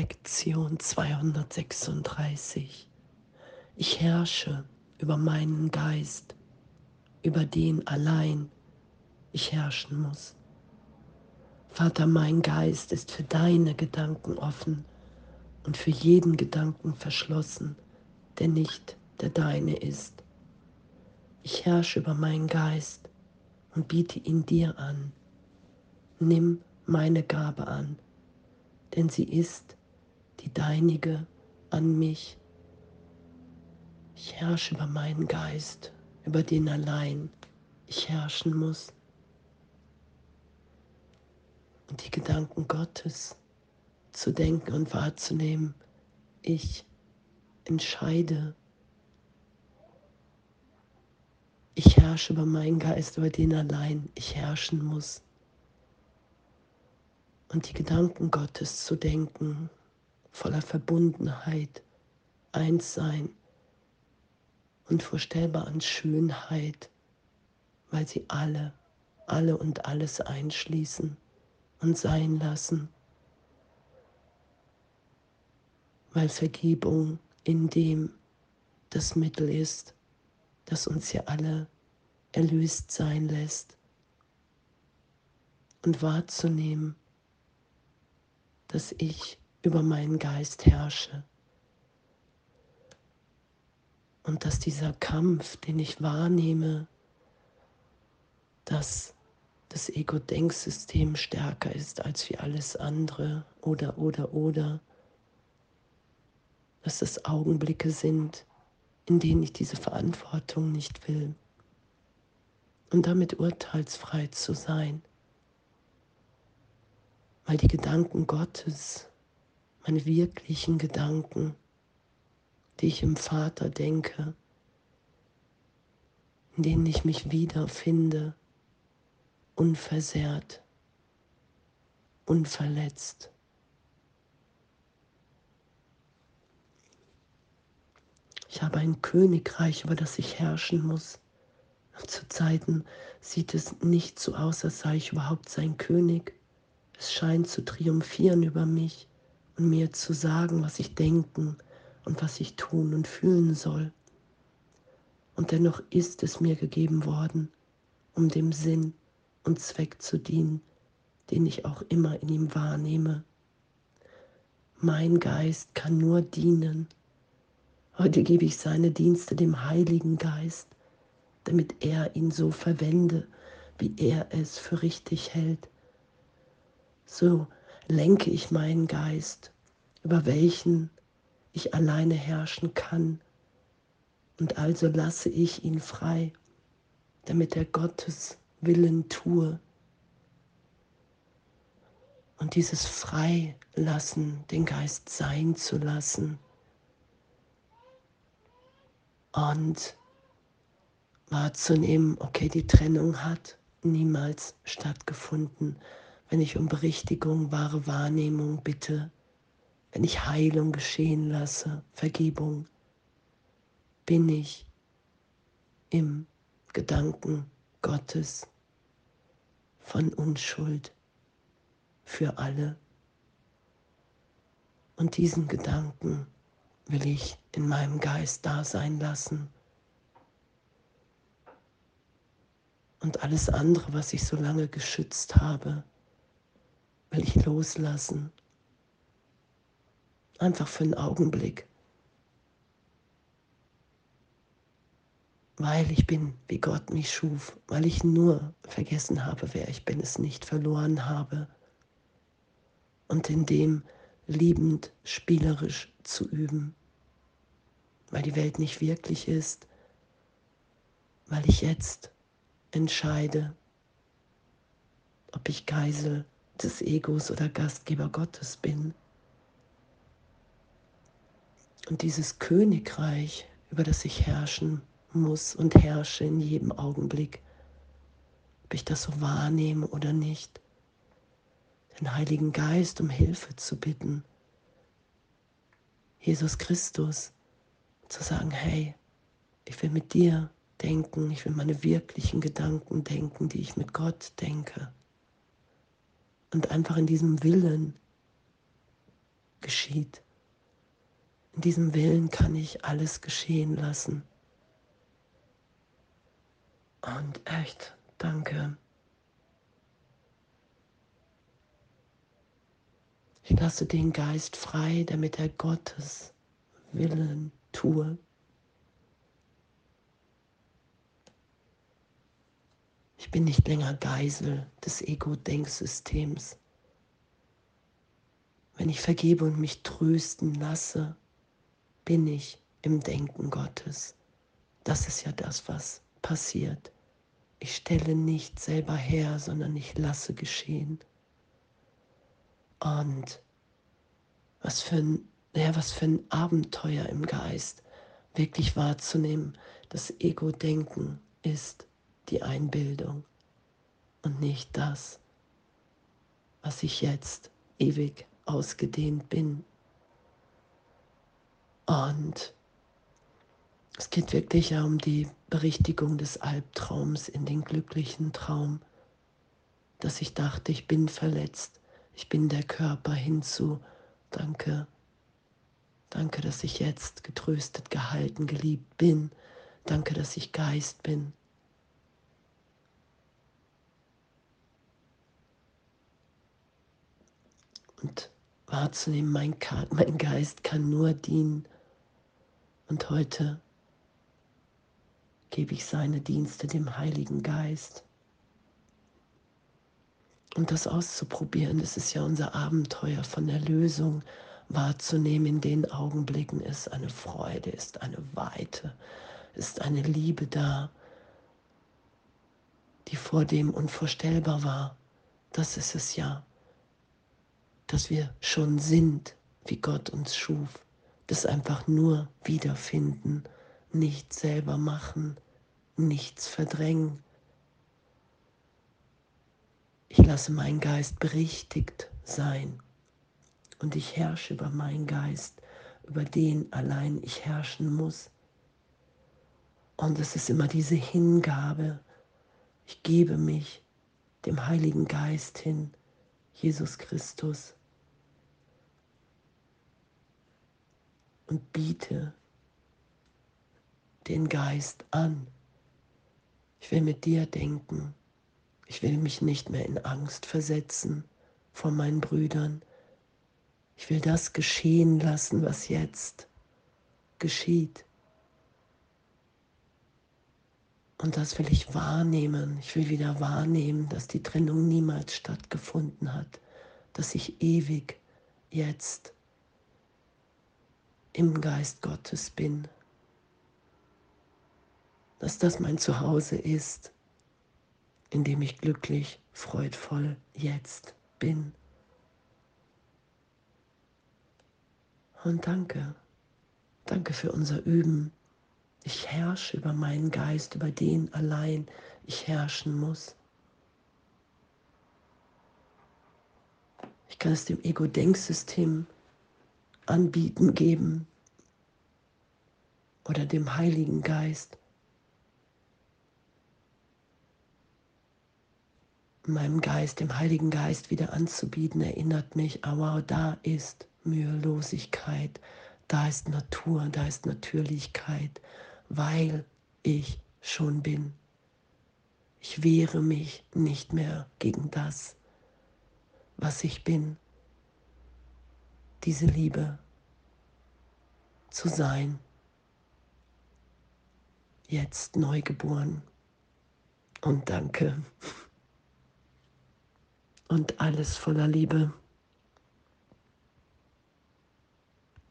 Lektion 236. Ich herrsche über meinen Geist, über den allein ich herrschen muss. Vater, mein Geist ist für deine Gedanken offen und für jeden Gedanken verschlossen, der nicht der deine ist. Ich herrsche über meinen Geist und biete ihn dir an. Nimm meine Gabe an, denn sie ist die deinige an mich. Ich herrsche über meinen Geist, über den allein ich herrschen muss. Und die Gedanken Gottes zu denken und wahrzunehmen, ich entscheide. Ich herrsche über meinen Geist, über den allein ich herrschen muss. Und die Gedanken Gottes zu denken, voller Verbundenheit, eins sein, unvorstellbar an Schönheit, weil sie alle, alle und alles einschließen und sein lassen, weil Vergebung in dem das Mittel ist, das uns ja alle erlöst sein lässt. Und wahrzunehmen, dass ich über meinen Geist herrsche. Und dass dieser Kampf, den ich wahrnehme, dass das Ego-Denksystem stärker ist als wie alles andere oder, oder, oder, dass es Augenblicke sind, in denen ich diese Verantwortung nicht will. Und damit urteilsfrei zu sein, weil die Gedanken Gottes, meine wirklichen Gedanken, die ich im Vater denke, in denen ich mich wiederfinde, unversehrt, unverletzt. Ich habe ein Königreich, über das ich herrschen muss. Zu Zeiten sieht es nicht so aus, als sei ich überhaupt sein König. Es scheint zu triumphieren über mich mir zu sagen, was ich denken und was ich tun und fühlen soll. Und dennoch ist es mir gegeben worden, um dem Sinn und Zweck zu dienen, den ich auch immer in ihm wahrnehme. Mein Geist kann nur dienen. Heute gebe ich seine Dienste dem Heiligen Geist, damit er ihn so verwende, wie er es für richtig hält. So lenke ich meinen Geist, über welchen ich alleine herrschen kann. Und also lasse ich ihn frei, damit er Gottes Willen tue. Und dieses Freilassen, den Geist sein zu lassen. Und wahrzunehmen, okay, die Trennung hat niemals stattgefunden. Wenn ich um Berichtigung, wahre Wahrnehmung bitte, wenn ich Heilung geschehen lasse, Vergebung, bin ich im Gedanken Gottes von Unschuld für alle. Und diesen Gedanken will ich in meinem Geist da sein lassen. Und alles andere, was ich so lange geschützt habe, will ich loslassen. Einfach für einen Augenblick. weil ich bin, wie Gott mich schuf, weil ich nur vergessen habe, wer ich bin, es nicht verloren habe und in dem liebend, spielerisch zu üben, weil die Welt nicht wirklich ist, weil ich jetzt entscheide, ob ich Geisel des Egos oder Gastgeber Gottes bin. Und dieses Königreich, über das ich herrschen muss und herrsche in jedem Augenblick, ob ich das so wahrnehme oder nicht. Den Heiligen Geist um Hilfe zu bitten. Jesus Christus zu sagen, hey, ich will mit dir denken, ich will meine wirklichen Gedanken denken, die ich mit Gott denke. Und einfach in diesem Willen geschieht. In diesem Willen kann ich alles geschehen lassen. Und echt, danke. Ich lasse den Geist frei, damit er Gottes Willen tue. Bin nicht länger Geisel des Ego-Denksystems. Wenn ich vergebe und mich trösten lasse, bin ich im Denken Gottes. Das ist ja das, was passiert. Ich stelle nicht selber her, sondern ich lasse geschehen. Und was für ein, ja, was für ein Abenteuer im Geist, wirklich wahrzunehmen, das Ego-Denken ist die Einbildung und nicht das, was ich jetzt ewig ausgedehnt bin. Und es geht wirklich um die Berichtigung des Albtraums in den glücklichen Traum, dass ich dachte, ich bin verletzt, ich bin der Körper hinzu. Danke, danke, dass ich jetzt getröstet, gehalten, geliebt bin. Danke, dass ich Geist bin. Und wahrzunehmen, mein, mein Geist kann nur dienen. Und heute gebe ich seine Dienste dem Heiligen Geist. Und das auszuprobieren, das ist ja unser Abenteuer von Erlösung wahrzunehmen. In den Augenblicken ist eine Freude, ist eine Weite, ist eine Liebe da, die vor dem unvorstellbar war. Das ist es ja dass wir schon sind, wie Gott uns schuf. Das einfach nur wiederfinden, nicht selber machen, nichts verdrängen. Ich lasse meinen Geist berichtigt sein und ich herrsche über meinen Geist, über den allein ich herrschen muss. Und es ist immer diese Hingabe. Ich gebe mich dem Heiligen Geist hin, Jesus Christus. Und biete den Geist an. Ich will mit dir denken. Ich will mich nicht mehr in Angst versetzen vor meinen Brüdern. Ich will das geschehen lassen, was jetzt geschieht. Und das will ich wahrnehmen. Ich will wieder wahrnehmen, dass die Trennung niemals stattgefunden hat, dass ich ewig jetzt im Geist Gottes bin. Dass das mein Zuhause ist, in dem ich glücklich, freudvoll jetzt bin. Und danke, danke für unser Üben. Ich herrsche über meinen Geist, über den allein ich herrschen muss. Ich kann es dem Ego-Denksystem anbieten, geben oder dem Heiligen Geist. meinem Geist, dem Heiligen Geist wieder anzubieten, erinnert mich, oh da ist Mühelosigkeit, da ist Natur, da ist Natürlichkeit, weil ich schon bin. Ich wehre mich nicht mehr gegen das, was ich bin diese Liebe zu sein, jetzt neugeboren. Und danke. Und alles voller Liebe.